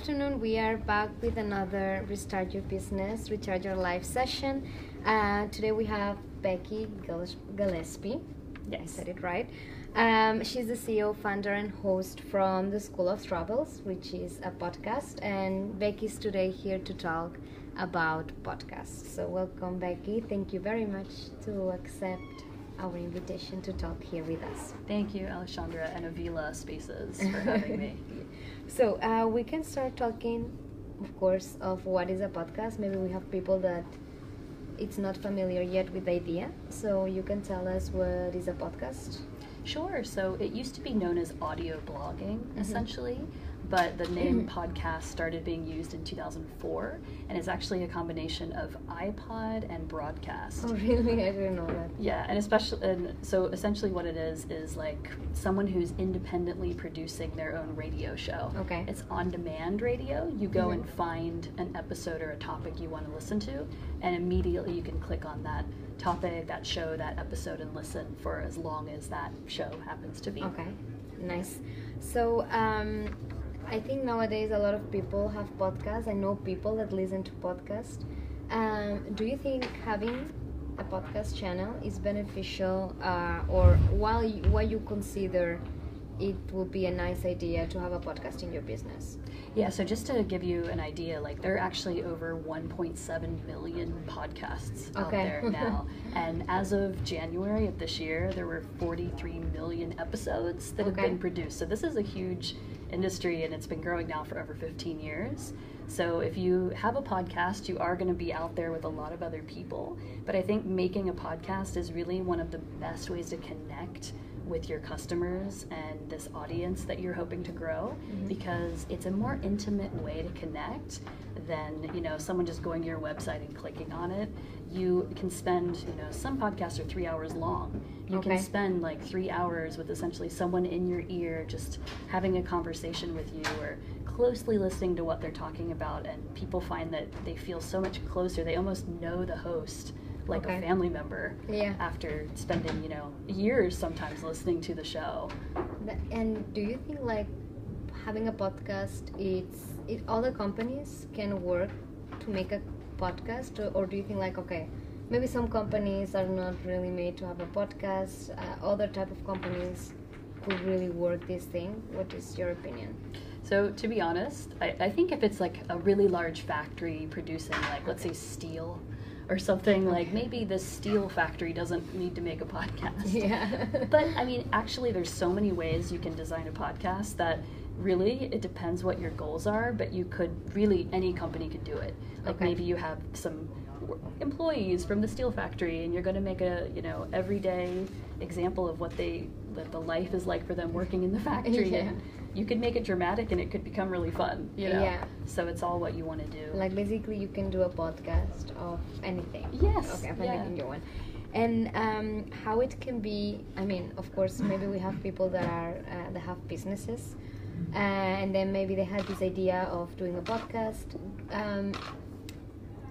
afternoon. We are back with another Restart Your Business, Recharge Your Life session. Uh, today we have Becky Gillespie. Yes. I said it right. Um, she's the CEO, founder, and host from the School of Travels, which is a podcast. And Becky's today here to talk about podcasts. So, welcome, Becky. Thank you very much to accept our invitation to talk here with us. Thank you, Alexandra and Avila Spaces for having me. So uh, we can start talking, of course, of what is a podcast. Maybe we have people that it's not familiar yet with the idea. So you can tell us what is a podcast. Sure. So it used to be known as audio blogging, mm-hmm. essentially but the name podcast started being used in 2004 and it's actually a combination of iPod and broadcast. Oh, really? I didn't know that. Yeah, and especially, and so essentially what it is is like someone who's independently producing their own radio show. Okay. It's on demand radio. You go mm-hmm. and find an episode or a topic you want to listen to, and immediately you can click on that topic, that show, that episode, and listen for as long as that show happens to be. Okay, nice. So, um, I think nowadays a lot of people have podcasts. I know people that listen to podcasts. Um, do you think having a podcast channel is beneficial, uh, or while you, why you consider it would be a nice idea to have a podcast in your business? Yeah, so just to give you an idea, like there are actually over 1.7 million podcasts okay. out there now. and as of January of this year, there were 43 million episodes that okay. have been produced. So this is a huge industry and it's been growing now for over 15 years. So if you have a podcast, you are going to be out there with a lot of other people. But I think making a podcast is really one of the best ways to connect with your customers and this audience that you're hoping to grow mm-hmm. because it's a more intimate way to connect than you know someone just going to your website and clicking on it you can spend you know some podcasts are three hours long you okay. can spend like three hours with essentially someone in your ear just having a conversation with you or closely listening to what they're talking about and people find that they feel so much closer. They almost know the host like okay. a family member yeah. after spending you know years sometimes listening to the show. And do you think like having a podcast it's it, other companies can work to make a podcast? Or, or, do you think like okay maybe some companies are not really made to have a podcast uh, other type of companies could really work this thing? What is your opinion so to be honest I, I think if it's like a really large factory producing like let's say steel or something like maybe the steel factory doesn't need to make a podcast. Yeah. but I mean, actually, there's so many ways you can design a podcast that really it depends what your goals are, but you could really any company could do it. Like okay. maybe you have some employees from the steel factory and you're going to make a you know everyday example of what they that the life is like for them working in the factory yeah. and you could make it dramatic and it could become really fun you know? Yeah. So it's all what you want to do. Like basically you can do a podcast of anything. Yes. Okay yeah. anything you want and um, how it can be i mean of course maybe we have people that are uh, that have businesses uh, and then maybe they had this idea of doing a podcast. Um,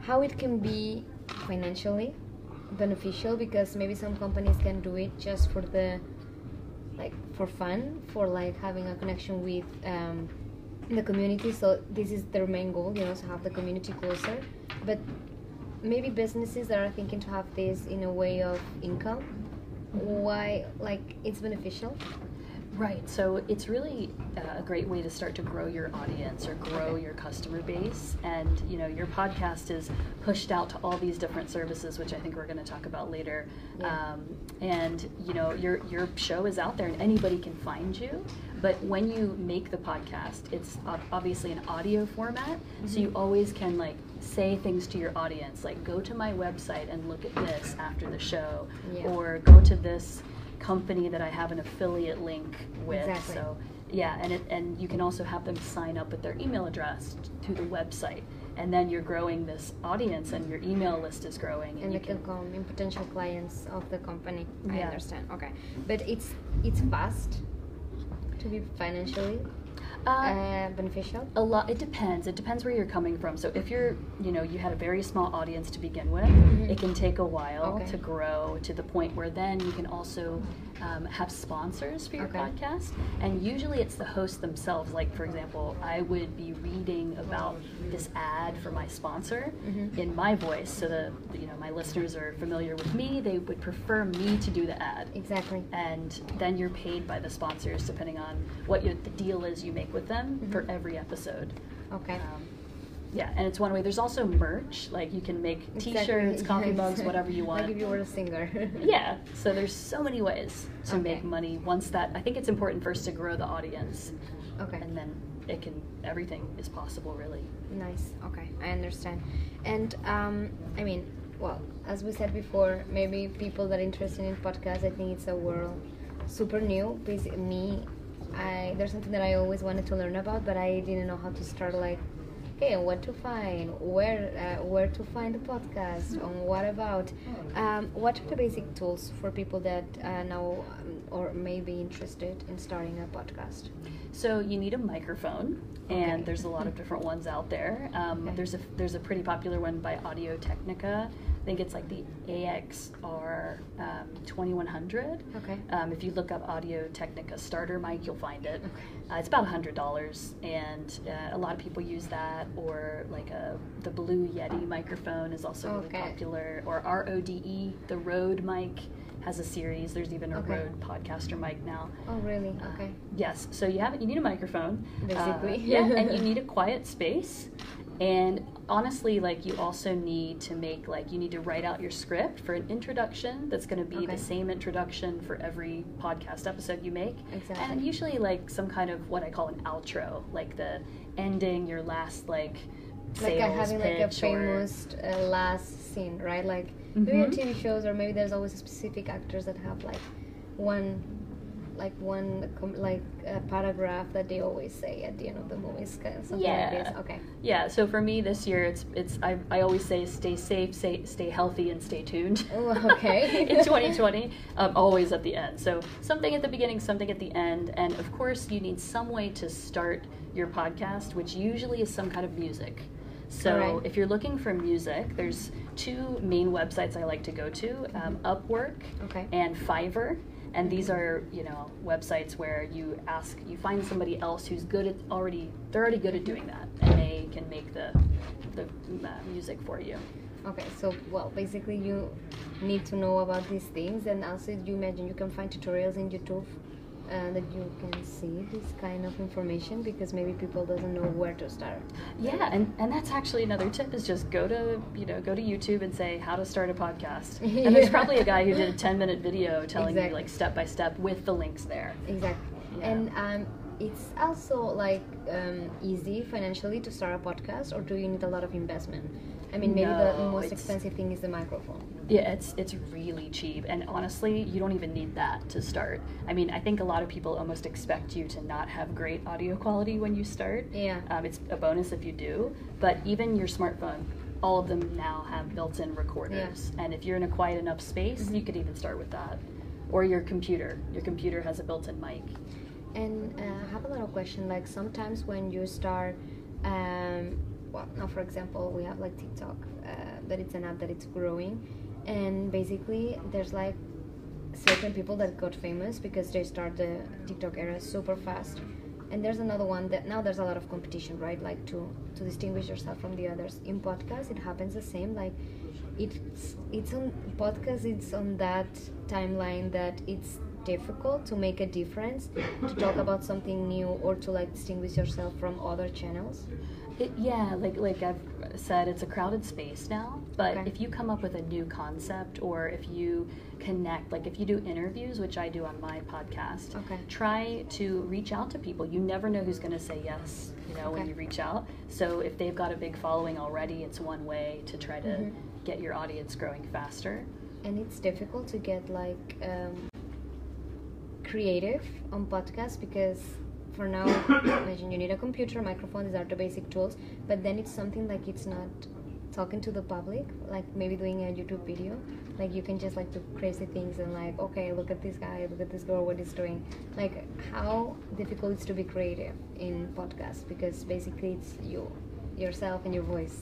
how it can be financially beneficial because maybe some companies can do it just for the like for fun for like having a connection with um, the community. So this is their main goal you know to have the community closer. But maybe businesses that are thinking to have this in a way of income why like it's beneficial Right. So it's really uh, a great way to start to grow your audience or grow your customer base. And you know, your podcast is pushed out to all these different services, which I think we're going to talk about later. Yeah. Um, and you know, your your show is out there, and anybody can find you. But when you make the podcast, it's obviously an audio format, mm-hmm. so you always can like say things to your audience, like go to my website and look at this after the show, yeah. or go to this company that I have an affiliate link with. Exactly. So yeah, and it, and you can also have them sign up with their email address to the website, and then you're growing this audience, and your email list is growing. And, and you can come in potential clients of the company. Yeah. I understand. Okay, but it's it's fast to be financially uh, uh, beneficial? A lot. It depends. It depends where you're coming from. So if you're, you know, you had a very small audience to begin with, mm-hmm. it can take a while okay. to grow to the point where then you can also um, have sponsors for your Okay. podcast, and usually it's the host themselves. Like for example, I would be reading about this ad for my sponsor Mhm. in my voice, so that you know my listeners are familiar with me. They would prefer me to do the ad Exactly. and then you're paid by the sponsors depending on what your, the deal is you make with them Mhm. for every episode. Okay. Um, yeah, and it's one way. There's also merch, like you can make T-shirts, coffee yes. mugs, whatever you want. Like if you were a singer. yeah, so there's so many ways to Okay. make money. Once that, I think it's important first to grow the audience, Okay. and then it can everything is possible really. Nice. Okay, I understand. And um, I mean, well, as we said before, maybe people that are interested in podcasts, I think it's a world super new. Basi- me, I there's something that I always wanted to learn about, but I didn't know how to start. Like, okay, what to find, where uh, where to find the podcast, on what about. Um, what are the basic tools for people that uh, now um, or may be interested in starting a podcast? So you need a microphone, Okay. and there's a lot of different ones out there. Um, Okay. There's a there's a pretty popular one by Audio Technica. I think it's like the AXR um, 2100. Okay. Um, if you look up Audio Technica starter mic, you'll find it. Okay. Uh, it's about hundred dollars, and uh, a lot of people use that. Or like a the Blue Yeti microphone is also really Okay. popular. Or RODE, the Rode mic has a series. There's even a Okay. Rode podcaster mic now. Oh, really? Uh, Okay. yes. So you have you need a microphone, uh, Basically. yeah, and you need a quiet space. And honestly, like you also need to make like you need to write out your script for an introduction that's going to be Okay. the same introduction for every podcast episode you make. Exactly. And usually like some kind of what I call an outro, like the ending your last like like sales a, having like a pitch or- famous uh, last scene, right? Like maybe on. TV shows, or maybe there's always specific actors that have like one, like one com- like a paragraph that they always say at the end of the movie. Kind like Yeah. this. Okay. Yeah, so for me this year, it's it's I, I always say stay safe, stay stay healthy, and stay tuned. Oh, okay. in 2020, um, always at the end. So something at the beginning, something at the end, and of course you need some way to start your podcast, which usually is some kind of music. So Alright. if you're looking for music, there's two main websites I like to go to: um, Upwork Okay. and Fiverr. And these are, you know, websites where you ask, you find somebody else who's good at already, they're already good at doing that, and they can make the the uh, music for you. Okay. So well, basically you need to know about these things, and also you imagine you can find tutorials in YouTube. Uh, that you can see this kind of information because maybe people doesn't know where to start. Yeah, and, and that's actually another tip is just go to you know go to YouTube and say how to start a podcast. And there's probably a guy who did a 10 minute video telling you like step by step with the links there. Exactly. Yeah. And um, it's also like um, easy financially to start a podcast, or do you need a lot of investment? I mean, maybe the most expensive thing is the microphone. Yeah, it's it's really cheap, and honestly, you don't even need that to start. I mean, I think a lot of people almost expect you to not have great audio quality when you start. Yeah. Um, it's a bonus if you do, but even your smartphone, all of them now have built-in recorders, and if you're in a quiet enough space, Mhm. you could even start with that. Or your computer. Your computer has a built-in mic. And uh, I have a little question. Like sometimes when you start, um, well, now for example, we have like TikTok, uh, that it's an app that it's growing, and basically there's like certain people that got famous because they start the TikTok era super fast. And there's another one that now there's a lot of competition, right? Like to to distinguish yourself from the others. In podcast, it happens the same. Like it's it's on podcast. It's on that timeline that it's difficult to make a difference to talk about something new or to like distinguish yourself from other channels. It, yeah, like like I've said, it's a crowded space now. But Okay. if you come up with a new concept, or if you connect, like if you do interviews, which I do on my podcast, Okay. try to reach out to people. You never know who's going to say yes. You know, when you reach out. So if they've got a big following already, it's one way to try to Mhm. get your audience growing faster. and it's difficult to get like um, creative on podcasts because for now imagine you need a computer microphone these are the basic tools but then it's something like it's not talking to the public like maybe doing a youtube video like you can just like do crazy things and like okay look at this guy look at this girl what he's doing. Like how difficult it's to be creative in podcasts because basically it's you yourself and your voice.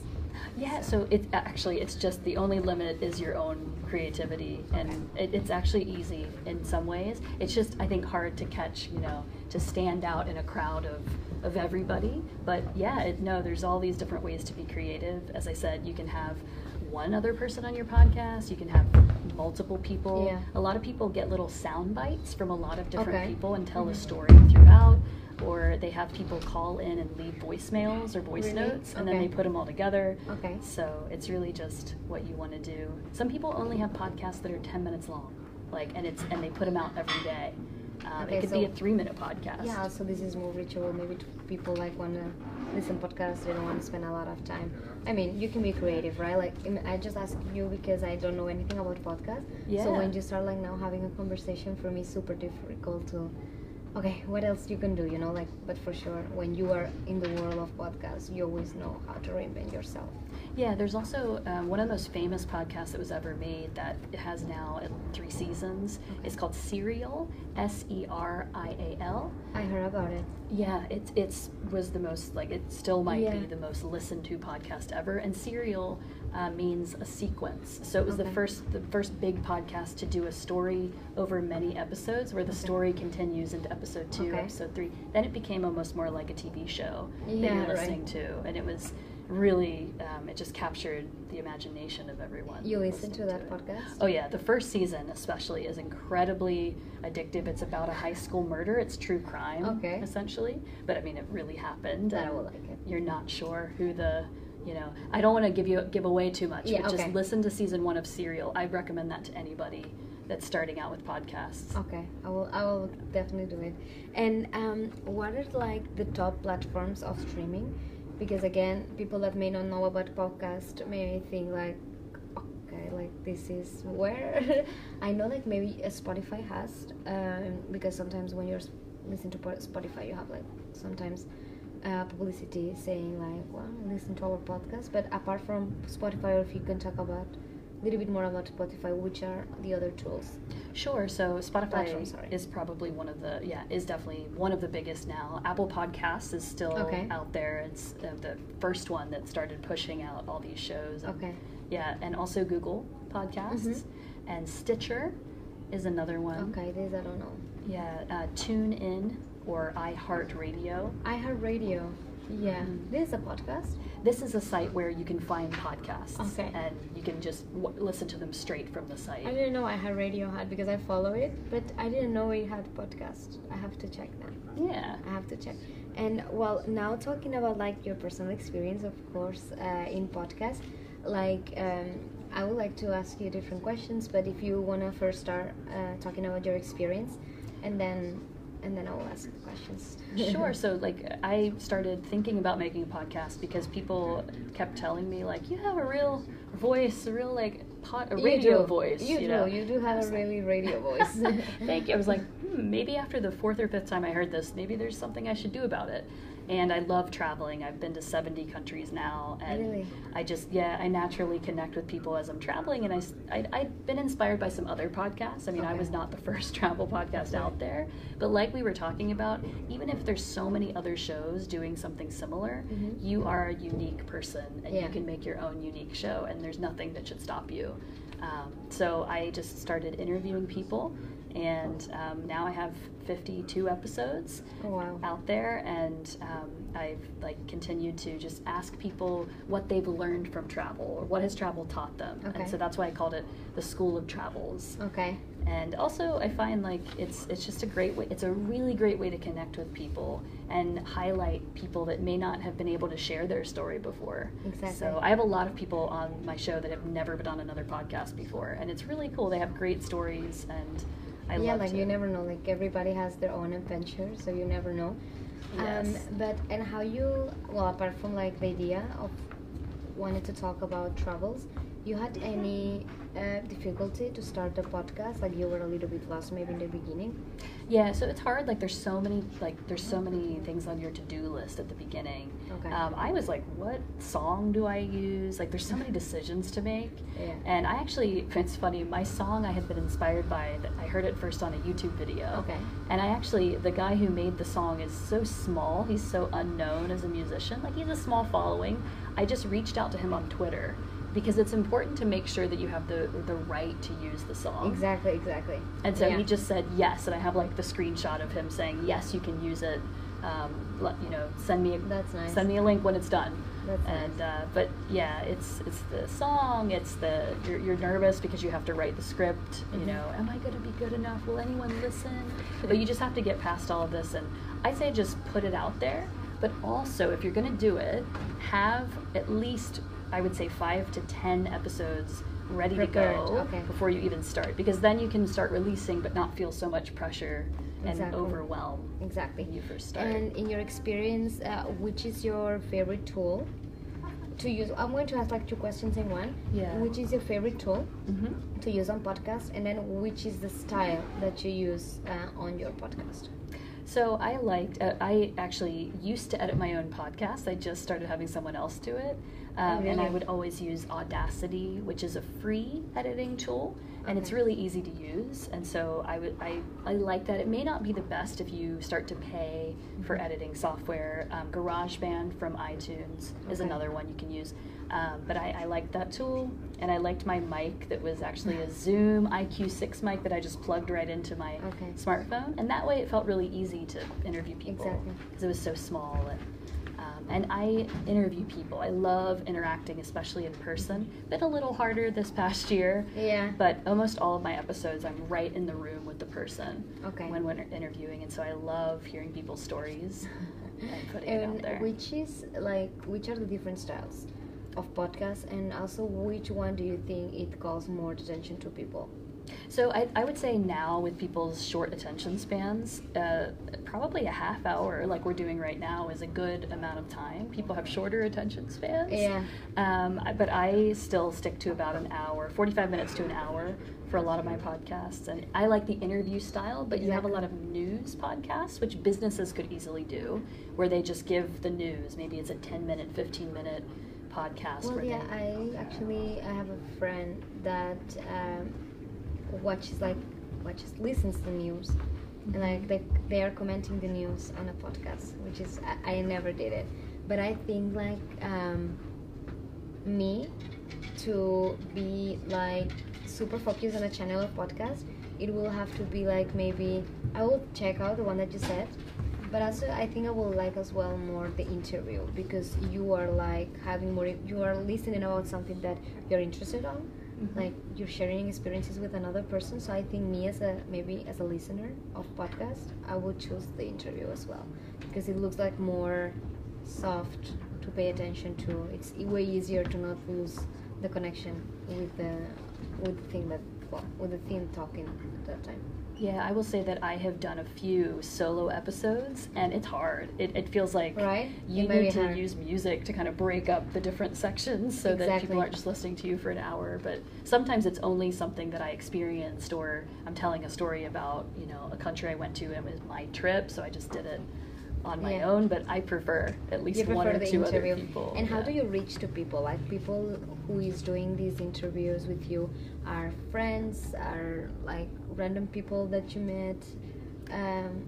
Yeah, so it's uh, actually it's just the only limit is your own creativity, and it, it's actually easy in some ways. It's just I think hard to catch, you know, to stand out in a crowd of of everybody. But yeah, it, no, there's all these different ways to be creative. As I said, you can have one other person on your podcast. You can have multiple people. Yeah. A lot of people get little sound bites from a lot of different Okay. people and tell a Mhm. story throughout. Or they have people call in and leave voicemails or voice Really? notes, and then they put them all together. Okay. So it's really just what you want to do. Some people only have podcasts that are ten minutes long, like, and it's and they put them out every day. Um, Okay, it could be a three-minute podcast. Yeah, so this is more reachable maybe people like want to listen podcasts. They don't want to spend a lot of time. I mean, you can be creative, right? Like I just ask you because I don't know anything about podcasts. So when you start like now having a conversation, for me, super difficult to. Okay, what else you can do? You know, like, but for sure, when you are in the world of podcasts, you always know how to reinvent yourself. Yeah, there's also um, one of the most famous podcasts that was ever made that has now three seasons. It's called Serial, S E R I A L. I heard about it. Yeah, it's it's was the most like it still might Yeah. be the most listened to podcast ever. And serial uh, means a sequence, so it was the first the first big podcast to do a story over many episodes, where the Okay. story continues into episode two, Okay. episode three. Then it became almost more like a TV show that Yeah, you're right. listening to, and it was really um, it just captured the imagination of everyone. You listen to that it. podcast? Oh yeah, the first season especially is incredibly addictive. It's about a high school murder. It's true crime, Okay. essentially. But I mean, it really happened. I will like it. You're not sure who the, you know. I don't want to give you give away too much, Yeah, but okay. just listen to season one of Serial. I recommend that to anybody that's starting out with podcasts. Okay, I will. I will definitely do it. And um, what are like the top platforms of streaming? Because again, people that may not know about podcast may think like, okay, like this is where I know like maybe Spotify has um, because sometimes when you're listening to Spotify, you have like sometimes uh, publicity saying like, well, listen to our podcast. But apart from Spotify, or if you can talk about little bit more about Spotify, which are the other tools? Sure. So Spotify Platform, is probably one of the yeah is definitely one of the biggest now. Apple Podcasts is still Okay. out there. It's uh, the first one that started pushing out all these shows. and- Okay. Yeah, and also Google Podcasts Mhm. and Stitcher is another one. Okay, this I don't know. Yeah, uh, Tune In or iHeartRadio. iHeartRadio. Yeah, this is a podcast. This is a site where you can find podcasts. Okay. And you can just w- listen to them straight from the site. I didn't know iHeartRadio had radio hat because I follow it, but I didn't know it had podcast. I have to check that. yeah. I have to check. And well, now talking about like your personal experience, of course, uh, in podcast, like um, I would like to ask you different questions. But if you wanna first start uh, talking about your experience, and then and then I will ask the questions. Sure. So, like, I started thinking about making a podcast because people kept telling me, like, you have a real voice, a real like pot, a You radio do. voice. You, do. know? You do have a really radio voice. Thank you. I was like, hmm, maybe after the fourth or fifth time I heard this, maybe there's something I should do about it. And I love traveling. I've been to 70 countries now, and Really? I just yeah, I naturally connect with people as I'm traveling, and I, I have been inspired by some other podcasts. I mean, I was not the first travel podcast out there, but like we were talking about, even if there's so many other shows doing something similar, Mhm. you are a unique person, and Yeah. you can make your own unique show, and there's nothing that should stop you. Um, so I just started interviewing people, and um, now I have 52 episodes oh wow. out there, and um, I've like continued to just ask people what they've learned from travel or what has travel taught them, Okay. and so that's why I called it the School of Travels. Okay. And also, I find like it's it's just a great way. It's a really great way to connect with people and highlight people that may not have been able to share their story before. Exactly. So I have a lot of people on my show that have never been on another podcast before, and it's really cool. They have great stories, and I yeah, like to. you never know. Like everybody has their own adventure, so you never know. Um, Yes. but and how you well apart from like the idea of wanted to talk about travels, you had any uh, difficulty to start the podcast? Like you were a little bit lost maybe in the beginning. Yeah, so it's hard. Like there's so many like there's so many things on your to do list at the beginning. Okay. Um, I was like, what song do I use? Like there's so many decisions to make. Yeah. And I actually, it's funny. My song I had been inspired by. I heard it first on a YouTube video. Okay. And I actually, the guy who made the song is so small. He's so unknown as a musician. Like he's a small following. I just reached out to him on Twitter because it's important to make sure that you have the the right to use the song. Exactly, exactly. And so Yeah. he just said yes, and I have like the screenshot of him saying yes, you can use it. Um, let, you know, send me a, That's nice. send me a link when it's done. That's and nice. uh, but yeah, it's it's the song. It's the you're, you're nervous because you have to write the script. You Mhm. know, am I going to be good enough? Will anyone listen? but you just have to get past all of this, and I say just put it out there. But also, if you're going to do it, have at least I would say five to ten episodes ready Prepared, to go okay. before you even start, because then you can start releasing, but not feel so much pressure and Exactly. overwhelm Exactly. when you first start. And in your experience, uh, which is your favorite tool to use? I'm going to ask like two questions in one. Yeah. Which is your favorite tool hmm to use on podcast, and then which is the style that you use uh, on your podcast? So I liked. Uh, I actually used to edit my own podcast. I just started having someone else do it, um, and I would always use Audacity, which is a free editing tool, and it's really easy to use. And so I would. I I like that. It may not be the best if you start to pay for Mhm. editing software. Um, GarageBand from iTunes is another one you can use. Um, but I, I liked that tool, and I liked my mic that was actually a Zoom IQ6 mic that I just plugged right into my Okay. smartphone, and that way it felt really easy to interview people Exactly. because it was so small. And, um, and I interview people. I love interacting, especially in person. Been a little harder this past year, Yeah. but almost all of my episodes, I'm right in the room with the person Okay. when we're interviewing, and so I love hearing people's stories and putting it out And there. which is like which are the different styles of podcasts, and also which one do you think it calls more attention to people? So I, I would say now with people's short attention spans, uh, probably a half hour, like we're doing right now, is a good amount of time. People have shorter attention spans. Yeah. Um, but I still stick to about an hour, 45 minutes to an hour for a lot of my podcasts. And I like the interview style, but you have a lot of news podcasts, which businesses could easily do, where they just give the news. Maybe it's a 10 minute, 15 minute podcast. Well, yeah, I actually I have a friend that um, watches like watches listens to news, and like they they are commenting the news on a podcast, which is I, I never did it, but I think like um, me to be like super focused on a channel of podcast, it will have to be like maybe I will check out the one that you said, but also I think I will like as well more the interview because you are like having more you are listening about something that you're interested on. Mhm. like you're sharing experiences with another person. So i think me as a maybe as a listener of podcast i would choose the interview as well. Because it looks like more soft to pay attention to. It's way easier to not lose the connection with the with the thing that well with the theme talking at that time Yeah, I will say that I have done a few solo episodes, and it's hard. It, it feels like Right? you need to hard. use music to kind of break up the different sections so that people aren't just listening to you for an hour. But sometimes it's only something that I experienced, or I'm telling a story about, you know, a country I went to, and it was my trip, so I just did it on my Yeah. own. But I prefer at least you one or two interview other people. and how yeah. do you reach to people like people who is doing these interviews with you are friends are like random people that you met um,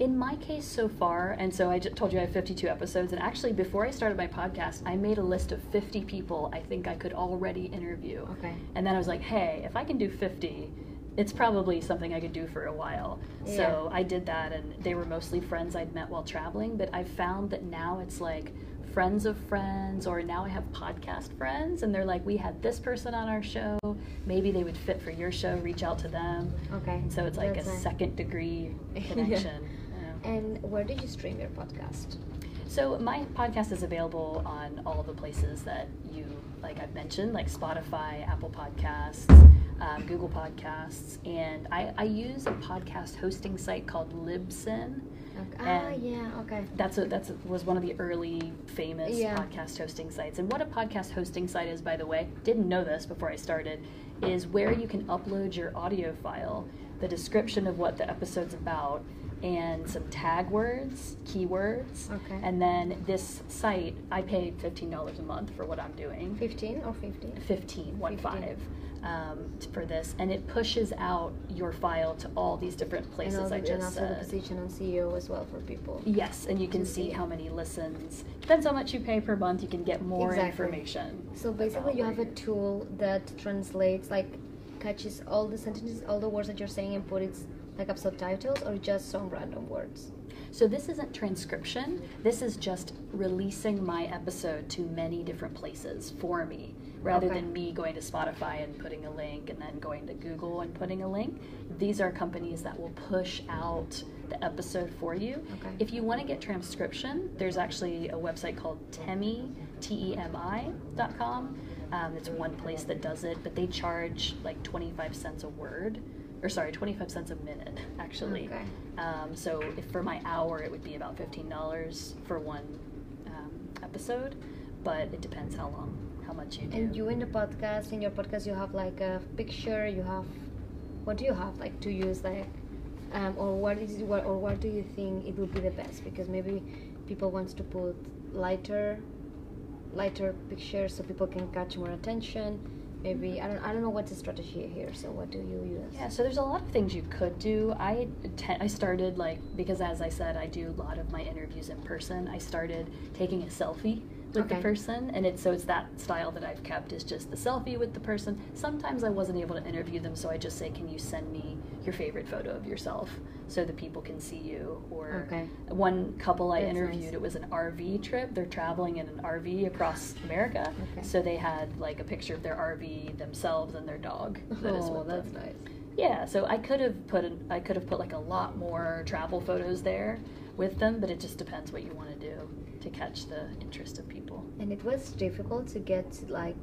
In my case so far, and so I just told you I have 52 episodes, and actually before I started my podcast, I made a list of 50 people I think I could already interview. okay And then I was like, hey, if I can do 50, it's probably something I could do for a while. Yeah. So I did that, and they were mostly friends I'd met while traveling, but I've found that now it's like friends of friends, or now I have podcast friends, and they're like, we had this person on our show. Maybe they would fit for your show, reach out to them. okay And so it's like That's a nice. second degree connection. Yeah. and where do you stream your podcast So my podcast is available on all the places that you like I've mentioned, like Spotify, Apple Podcasts, um, Google Podcasts, and I, I use a podcast hosting site called Libsyn. Okay. Ah, yeah, okay. That's a, that's a, was one of the early famous Yeah. podcast hosting sites. And what a podcast hosting site is, by the way, didn't know this before I started, is where you can upload your audio file, the description of what the episode's about, and some tag words, keywords. Okay. And then this site, I pay fifteen dollars a month for what I'm doing. 15 or 15? 15, one 15. five, um, for this, and it pushes out your file to all these different places and, I and just also the position on SEO as well for people. Yes, and you can see how many listens. Depends how much you pay per month. You can get more Exactly. information. So basically, you have a tool that translates, like, catches all the sentences, all the words that you're saying, and put it like up subtitles, or just some random words. So this isn't transcription. This is just releasing my episode to many different places for me, rather Okay. than me going to Spotify and putting a link, and then going to Google and putting a link. These are companies that will push out the episode for you. Okay. If you want to get transcription, there's actually a website called Temi, T-E-M-I dot com. Um, it's one place that does it, but they charge like 25 cents a word, or sorry, 25 cents a minute, actually. Okay. Um, so if for my hour, it would be about $15 for one um, episode, but it depends how long, how much you do. And you in the podcast, in your podcast, you have like a picture. You have, what do you have like to use like, um, or what is what or what do you think it would be the best? Because maybe people wants to put lighter, lighter pictures so people can catch more attention. Maybe I don't I don't know what's the strategy here. So what do you use? Yeah, so there's a lot of things you could do. I I started like because as I said, I do a lot of my interviews in person. I started taking a selfie with the person, and it's so it's that style that I've kept is just the selfie with the person. Sometimes I wasn't able to interview them, so I just say, "Can you send me your favorite photo of yourself so that people can see you?" Or Okay. one couple I That's interviewed, nice. it was an RV trip. They're traveling in an RV across America, Okay. so they had like a picture of their RV, themselves, and their dog. that Oh, that's them. nice. Yeah, so I could have put an, I could have put like a lot more travel photos there with them, but it just depends what you want to do to catch the interest of people. And it was difficult to get like,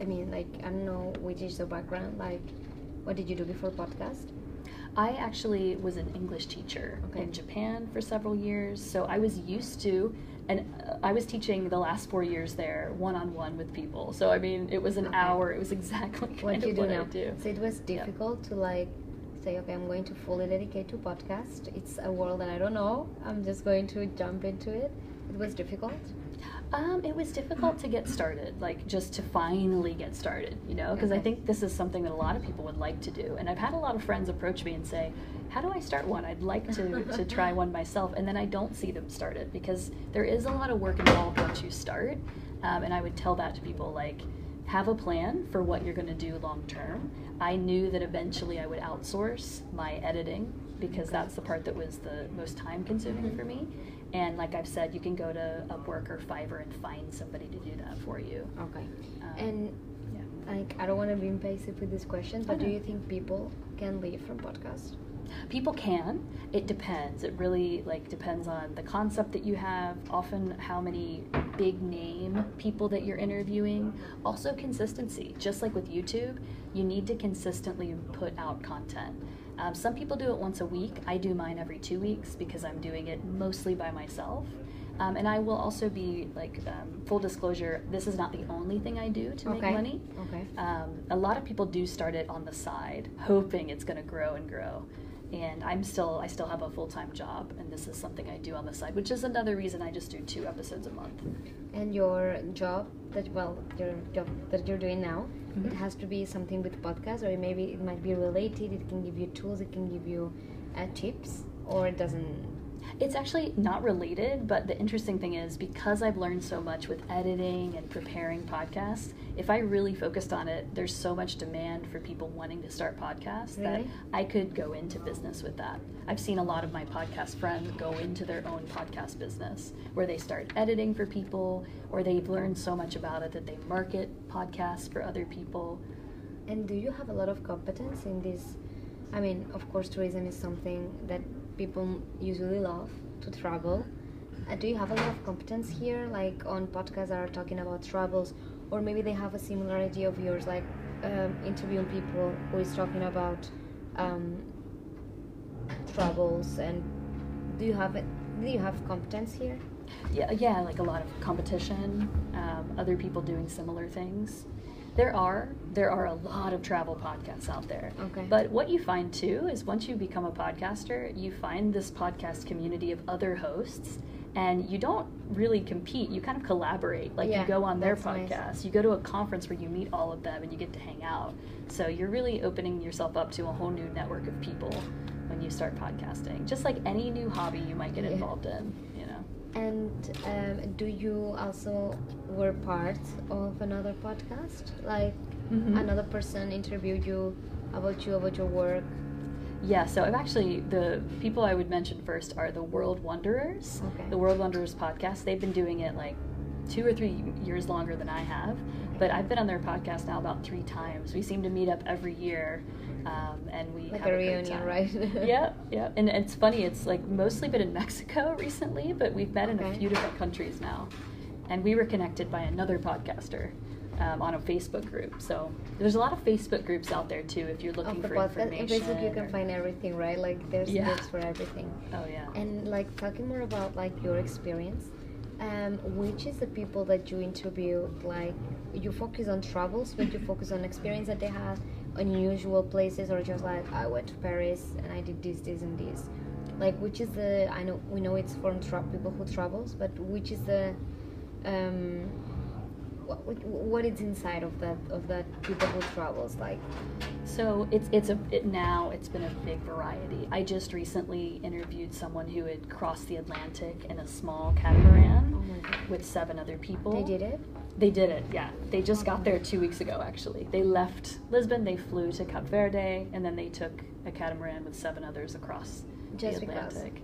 I mean, like I don't know which is the background. Like, what did you do before podcast? I actually was an English teacher Okay. in Japan for several years, so I was used to, and I was teaching the last four years there one on one with people. So I mean, it was an Okay. hour. It was exactly What you do what now? I do. So it was difficult to like say, okay, I'm going to fully dedicate to podcast. It's a world that I don't know. I'm just going to jump into it. It was difficult. Um, it was difficult to get started, like just to finally get started, you know, because I think this is something that a lot of people would like to do. And I've had a lot of friends approach me and say, How do I start one? I'd like to, to try one myself. And then I don't see them started because there is a lot of work involved once you start. Um, and I would tell that to people like, have a plan for what you're going to do long term. I knew that eventually I would outsource my editing because that's the part that was the most time consuming Mhm. for me. And like I've said, you can go to Upwork or Fiverr and find somebody to do that for you. Okay. Um, And yeah. like, I don't want to be invasive with this question, but do you think people can live from podcast? People can. It depends. It really like depends on the concept that you have. Often how many big name people that you're interviewing. Also consistency. Just like with YouTube, you need to consistently put out content. Um, some people do it once a week. I do mine every two weeks because I'm doing it mostly by myself. Um, and I will also be like um, full disclosure. This is not the only thing I do to make money. Okay. Um, a lot of people do start it on the side, hoping it's going to grow and grow. And I'm still, I still have a full time job, and this is something I do on the side, which is another reason I just do two episodes a month. And your job that well, your job that you're doing now, Mhm. it has to be something with podcast, or maybe it might be related. It can give you tools. It can give you uh, tips, or it doesn't. It's actually not related, but the interesting thing is because I've learned so much with editing and preparing podcasts, if I really focused on it, there's so much demand for people wanting to start podcasts that I could go into business with that. I've seen a lot of my podcast friends go into their own podcast business where they start editing for people or they've learned so much about it that they market podcasts for other people. And do you have a lot of competence in this? I mean, of course, tourism is something that people usually love to travel. Uh, do you have a lot of competence here, like on podcasts that are talking about travels, or maybe they have a similar idea of yours, like um, interviewing people who is talking about um, travels and do you have it? Do you have competence here? Yeah, yeah, like a lot of competition, um, other people doing similar things. There are there are a lot of travel podcasts out there. Okay. But what you find too is once you become a podcaster, you find this podcast community of other hosts and you don't really compete you kind of collaborate like Yeah, you go on their that's nice. podcast you go to a conference where you meet all of them and you get to hang out so you're really opening yourself up to a whole new network of people when you start podcasting just like any new hobby you might get Yeah. involved in And um, do you also were part of another podcast? Like Mhm. another person interviewed you about you, about your work? Yeah, so I've actually the people I would mention first are the World Wanderers. Okay. The World Wanderers podcast. They've been doing it like two or three years longer than I have, but I've been on their podcast now about three times. We seem to meet up every year, um, and we Like have a reunion, right? yeah, yeah, and it's funny. It's like mostly been in Mexico recently, but we've met in a few different countries now, and we were connected by another podcaster. Um, on a Facebook group, so there's a lot of Facebook groups out there too. If you're looking for podcast. In information, Facebook, you can or- find everything, right? Like there's Yeah. groups for everything. Oh yeah. And like talking more about like your experience, um, which is the people that you interview Like you focus on travels, but you focus on experience that they had, unusual places, or just like I went to Paris and I did this, this, and this. Like which is the? I know we know it's for tra- people who travels, but which is the? Um, what, what- what is inside of that of that people who travels like? So it's it's a it, now it's been a big variety. I just recently interviewed someone who had crossed the Atlantic in a small catamaran Oh with seven other people. they did it. They did it. Yeah, they just got there two weeks ago. Actually, they left Lisbon. They flew to Cape Verde, and then they took a catamaran with seven others across Just the. Atlantic.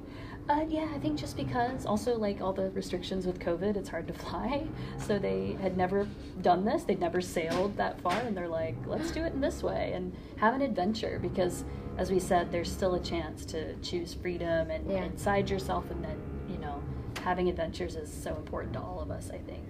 Uh, yeah, I think just because. Also, like all the restrictions with COVID, it's hard to fly. So they had never done this. They'd never sailed that far, and they're like, let's do it in this way and have an adventure. Because, as we said, there's still a chance to choose freedom and Yeah. inside yourself, and then you know, having adventures is so important to all of us. I think.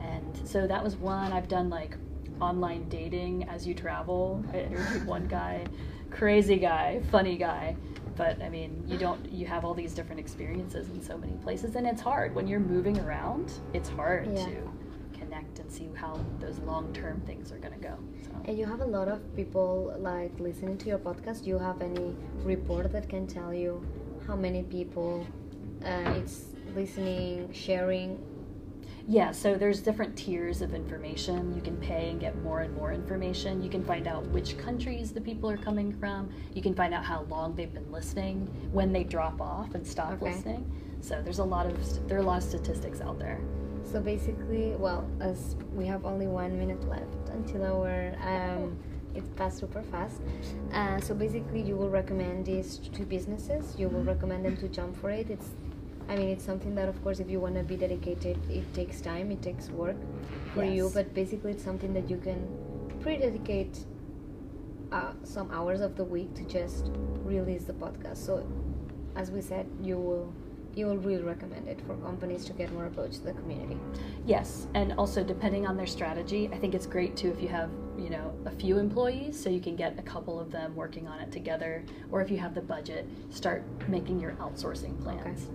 And so that was one. I've done like online dating as you travel. I interviewed one guy, crazy guy, funny guy. But I mean, you don't, you have all these different experiences in so many places, and it's hard when you're moving around. It's hard Yeah. to connect and see how those long term things are going to go. So. And you have a lot of people like listening to your podcast. Do you have any report that can tell you how many people uh, it's listening, sharing? Yeah, so there's different tiers of information. You can pay and get more and more information. You can find out which countries the people are coming from. You can find out how long they've been listening, when they drop off and stop Okay. listening. So there's a lot of there are a lot of statistics out there. So basically, well, as we have only one minute left until our um, it passed super fast. Uh, so basically, you will recommend these to businesses. You will recommend them to jump for it. It's, I mean, it's something that, of course, if you want to be dedicated, it takes time, it takes work for you. But basically, it's something that you can pre-dedicate uh, some hours of the week to just release the podcast. So, as we said, you will you will really recommend it for companies to get more approach to the community. Yes, and also depending on their strategy, I think it's great too if you have, you know, a few employees so you can get a couple of them working on it together or if you have the budget, start making your outsourcing plans.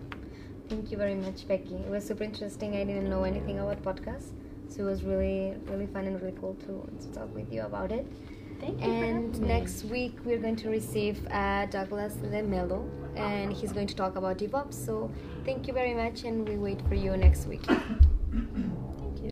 Thank you very much, Becky. It was super interesting. I didn't know anything about podcasts, so it was really, really fun and really cool to, to talk with you about it. Thank you. for And me. next week we're going to receive uh, Douglas Lemelo, and he's going to talk about DevOps. So thank you very much, and we wait for you next week.